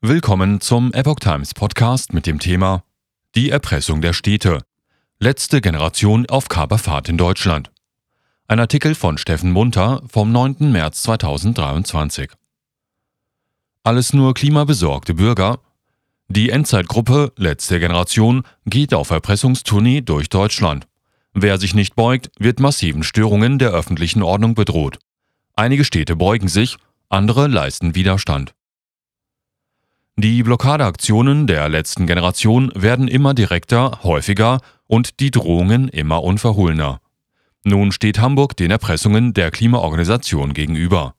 Willkommen zum Epoch Times Podcast mit dem Thema Die Erpressung der Städte. Letzte Generation auf Kaperfahrt in Deutschland. Ein Artikel von Steffen Munter vom 9. März 2023. Alles nur klimabesorgte Bürger. Die Endzeitgruppe Letzte Generation geht auf Erpressungstournee durch Deutschland. Wer sich nicht beugt, wird massiven Störungen der öffentlichen Ordnung bedroht. Einige Städte beugen sich, andere leisten Widerstand. Die Blockadeaktionen der letzten Generation werden immer direkter, häufiger und die Drohungen immer unverhohlener. Nun steht Hamburg den Erpressungen der Klimaorganisation gegenüber.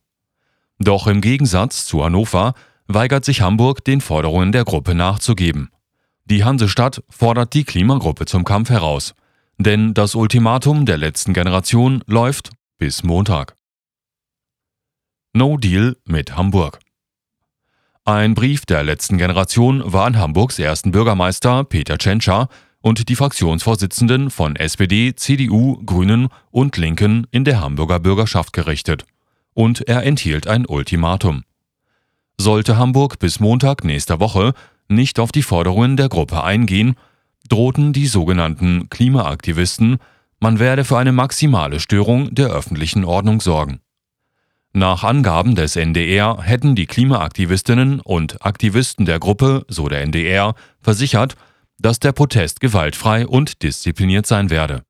Doch im Gegensatz zu Hannover weigert sich Hamburg, den Forderungen der Gruppe nachzugeben. Die Hansestadt fordert die Klimagruppe zum Kampf heraus, denn das Ultimatum der letzten Generation läuft bis Montag. No Deal mit Hamburg. Ein Brief der letzten Generation war an Hamburgs ersten Bürgermeister Peter Tschentscher und die Fraktionsvorsitzenden von SPD, CDU, Grünen und Linken in der Hamburger Bürgerschaft gerichtet. Und er enthielt ein Ultimatum. Sollte Hamburg bis Montag nächster Woche nicht auf die Forderungen der Gruppe eingehen, drohten die sogenannten Klimaaktivisten, man werde für eine maximale Störung der öffentlichen Ordnung sorgen. Nach Angaben des NDR hätten die Klimaaktivistinnen und Aktivisten der Gruppe, so der NDR, versichert, dass der Protest gewaltfrei und diszipliniert sein werde.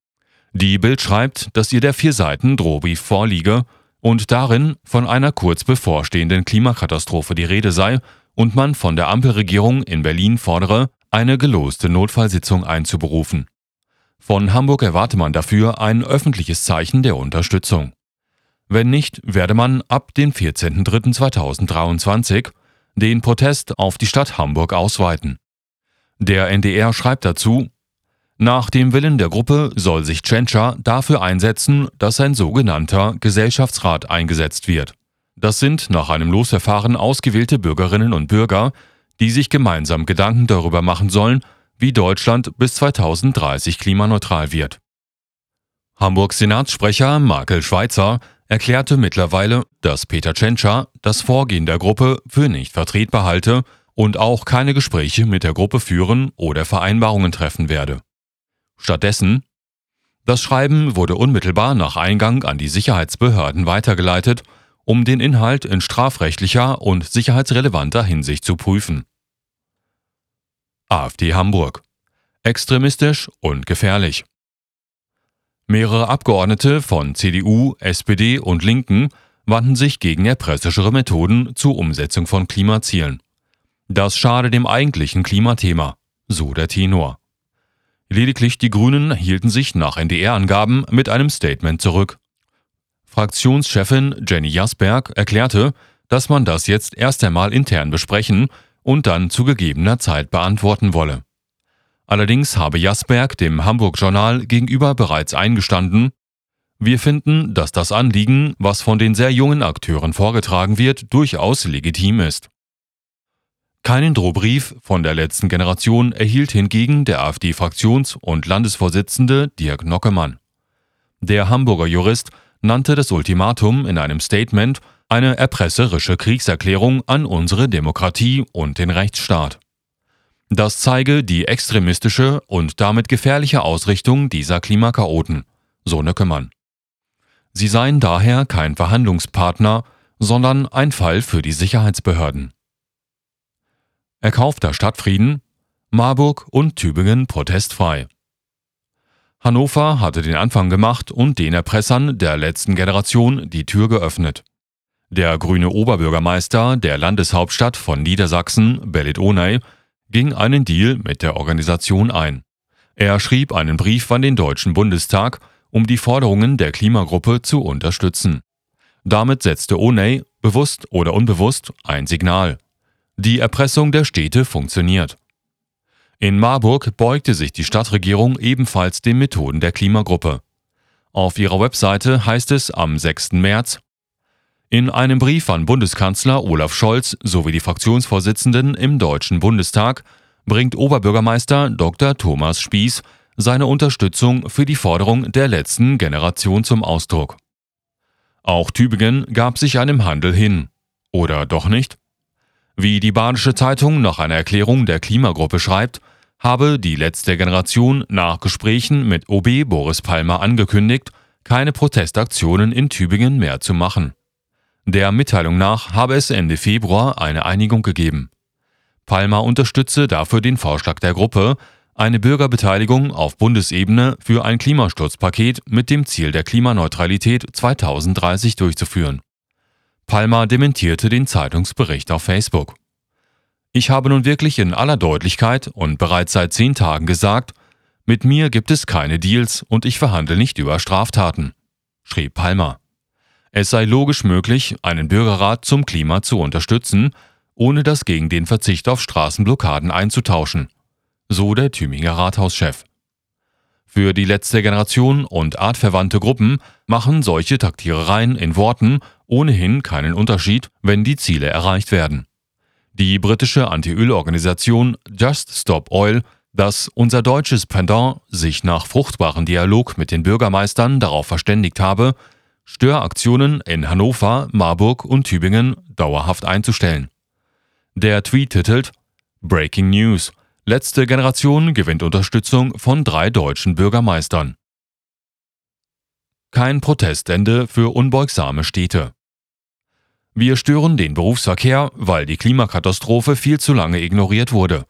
Die Bild schreibt, dass ihr der vier Seiten Drohbrief vorliege und darin von einer kurz bevorstehenden Klimakatastrophe die Rede sei und man von der Ampelregierung in Berlin fordere, eine geloste Notfallsitzung einzuberufen. Von Hamburg erwarte man dafür ein öffentliches Zeichen der Unterstützung. Wenn nicht, werde man ab dem 14.03.2023 den Protest auf die Stadt Hamburg ausweiten. Der NDR schreibt dazu, nach dem Willen der Gruppe soll sich Tschentscher dafür einsetzen, dass ein sogenannter Gesellschaftsrat eingesetzt wird. Das sind nach einem Losverfahren ausgewählte Bürgerinnen und Bürger, die sich gemeinsam Gedanken darüber machen sollen, wie Deutschland bis 2030 klimaneutral wird. Hamburgs Senatssprecher Markel Schweitzer erklärte mittlerweile, dass Peter Tschentscher das Vorgehen der Gruppe für nicht vertretbar halte und auch keine Gespräche mit der Gruppe führen oder Vereinbarungen treffen werde. Stattdessen das Schreiben wurde unmittelbar nach Eingang an die Sicherheitsbehörden weitergeleitet, um den Inhalt in strafrechtlicher und sicherheitsrelevanter Hinsicht zu prüfen. AfD Hamburg. Extremistisch und gefährlich. Mehrere Abgeordnete von CDU, SPD und Linken wandten sich gegen erpressischere Methoden zur Umsetzung von Klimazielen. Das schade dem eigentlichen Klimathema, so der Tenor. Lediglich die Grünen hielten sich nach NDR-Angaben mit einem Statement zurück. Fraktionschefin Jenny Jasberg erklärte, dass man das jetzt erst einmal intern besprechen und dann zu gegebener Zeit beantworten wolle. Allerdings habe Jasberg dem Hamburg-Journal gegenüber bereits eingestanden, wir finden, dass das Anliegen, was von den sehr jungen Akteuren vorgetragen wird, durchaus legitim ist. Keinen Drohbrief von der letzten Generation erhielt hingegen der AfD-Fraktions- und Landesvorsitzende Dirk Nockemann. Der Hamburger Jurist nannte das Ultimatum in einem Statement eine erpresserische Kriegserklärung an unsere Demokratie und den Rechtsstaat. Das zeige die extremistische und damit gefährliche Ausrichtung dieser Klimakaoten, so Nöckemann. Sie seien daher kein Verhandlungspartner, sondern ein Fall für die Sicherheitsbehörden. Erkaufter Stadtfrieden, Marburg und Tübingen protestfrei. Hannover hatte den Anfang gemacht und den Erpressern der letzten Generation die Tür geöffnet. Der grüne Oberbürgermeister der Landeshauptstadt von Niedersachsen, Belit Onay, ging einen Deal mit der Organisation ein. Er schrieb einen Brief an den Deutschen Bundestag, um die Forderungen der Klimagruppe zu unterstützen. Damit setzte Oney, bewusst oder unbewusst, ein Signal. Die Erpressung der Städte funktioniert. In Marburg beugte sich die Stadtregierung ebenfalls den Methoden der Klimagruppe. Auf ihrer Webseite heißt es am 6. März, in einem Brief an Bundeskanzler Olaf Scholz sowie die Fraktionsvorsitzenden im Deutschen Bundestag bringt Oberbürgermeister Dr. Thomas Spieß seine Unterstützung für die Forderung der letzten Generation zum Ausdruck. Auch Tübingen gab sich einem Handel hin. Oder doch nicht? Wie die Badische Zeitung nach einer Erklärung der Klimagruppe schreibt, habe die letzte Generation nach Gesprächen mit OB Boris Palmer angekündigt, keine Protestaktionen in Tübingen mehr zu machen. Der Mitteilung nach habe es Ende Februar eine Einigung gegeben. Palmer unterstütze dafür den Vorschlag der Gruppe, eine Bürgerbeteiligung auf Bundesebene für ein Klimaschutzpaket mit dem Ziel der Klimaneutralität 2030 durchzuführen. Palmer dementierte den Zeitungsbericht auf Facebook. Ich habe nun wirklich in aller Deutlichkeit und bereits seit zehn Tagen gesagt, mit mir gibt es keine Deals und ich verhandle nicht über Straftaten, schrieb Palmer. Es sei logisch möglich, einen Bürgerrat zum Klima zu unterstützen, ohne das gegen den Verzicht auf Straßenblockaden einzutauschen, so der Tüminger Rathauschef. Für die letzte Generation und artverwandte Gruppen machen solche Taktierereien in Worten ohnehin keinen Unterschied, wenn die Ziele erreicht werden. Die britische Anti-Öl-Organisation Just Stop Oil, das unser deutsches Pendant sich nach fruchtbaren Dialog mit den Bürgermeistern darauf verständigt habe, Störaktionen in Hannover, Marburg und Tübingen dauerhaft einzustellen. Der Tweet titelt Breaking News. Letzte Generation gewinnt Unterstützung von drei deutschen Bürgermeistern. Kein Protestende für unbeugsame Städte. Wir stören den Berufsverkehr, weil die Klimakatastrophe viel zu lange ignoriert wurde.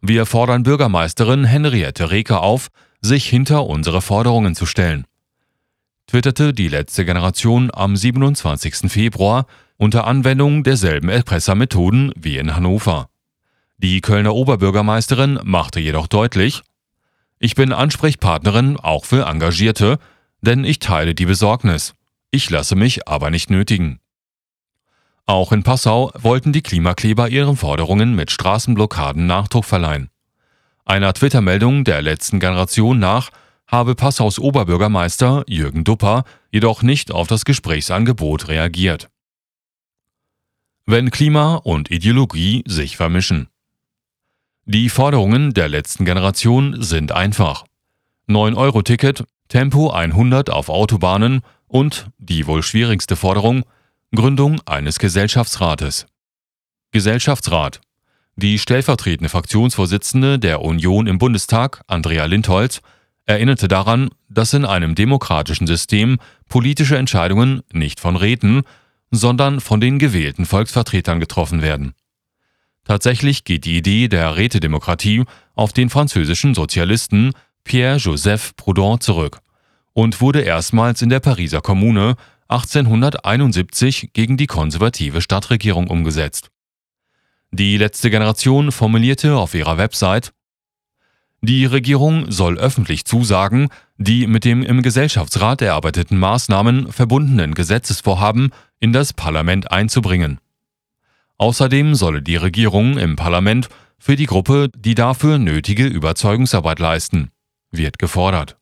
Wir fordern Bürgermeisterin Henriette Reker auf, sich hinter unsere Forderungen zu stellen. Twitterte die letzte Generation am 27. Februar unter Anwendung derselben Erpressermethoden wie in Hannover. Die Kölner Oberbürgermeisterin machte jedoch deutlich, ich bin Ansprechpartnerin auch für Engagierte, denn ich teile die Besorgnis. Ich lasse mich aber nicht nötigen. Auch in Passau wollten die Klimakleber ihren Forderungen mit Straßenblockaden Nachdruck verleihen. Einer Twitter-Meldung der letzten Generation nach habe Passaus Oberbürgermeister Jürgen Dupper jedoch nicht auf das Gesprächsangebot reagiert. Wenn Klima und Ideologie sich vermischen. Die Forderungen der letzten Generation sind einfach. 9-Euro-Ticket, Tempo 100 auf Autobahnen und, die wohl schwierigste Forderung, Gründung eines Gesellschaftsrates. Gesellschaftsrat. Die stellvertretende Fraktionsvorsitzende der Union im Bundestag, Andrea Lindholz, erinnerte daran, dass in einem demokratischen System politische Entscheidungen nicht von Räten, sondern von den gewählten Volksvertretern getroffen werden. Tatsächlich geht die Idee der Rätedemokratie auf den französischen Sozialisten Pierre-Joseph Proudhon zurück und wurde erstmals in der Pariser Kommune 1871 gegen die konservative Stadtregierung umgesetzt. Die letzte Generation formulierte auf ihrer Website, die Regierung soll öffentlich zusagen, die mit dem im Gesellschaftsrat erarbeiteten Maßnahmen verbundenen Gesetzesvorhaben in das Parlament einzubringen. Außerdem solle die Regierung im Parlament für die Gruppe die dafür nötige Überzeugungsarbeit leisten, wird gefordert.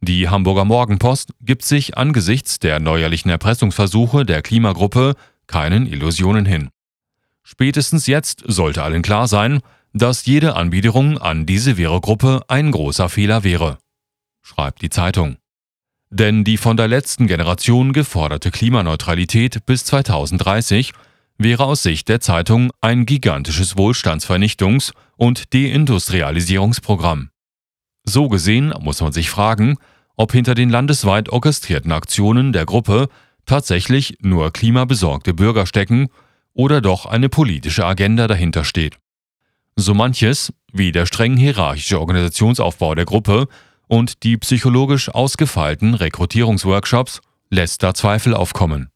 Die Hamburger Morgenpost gibt sich angesichts der neuerlichen Erpressungsversuche der Klimagruppe keinen Illusionen hin. Spätestens jetzt sollte allen klar sein, dass jede Anbiederung an diese Vero-Gruppe ein großer Fehler wäre, schreibt die Zeitung. Denn die von der letzten Generation geforderte Klimaneutralität bis 2030 wäre aus Sicht der Zeitung ein gigantisches Wohlstandsvernichtungs- und Deindustrialisierungsprogramm. So gesehen muss man sich fragen, ob hinter den landesweit orchestrierten Aktionen der Gruppe tatsächlich nur klimabesorgte Bürger stecken oder doch eine politische Agenda dahinter steht. So manches, wie der streng hierarchische Organisationsaufbau der Gruppe und die psychologisch ausgefeilten Rekrutierungsworkshops, lässt da Zweifel aufkommen.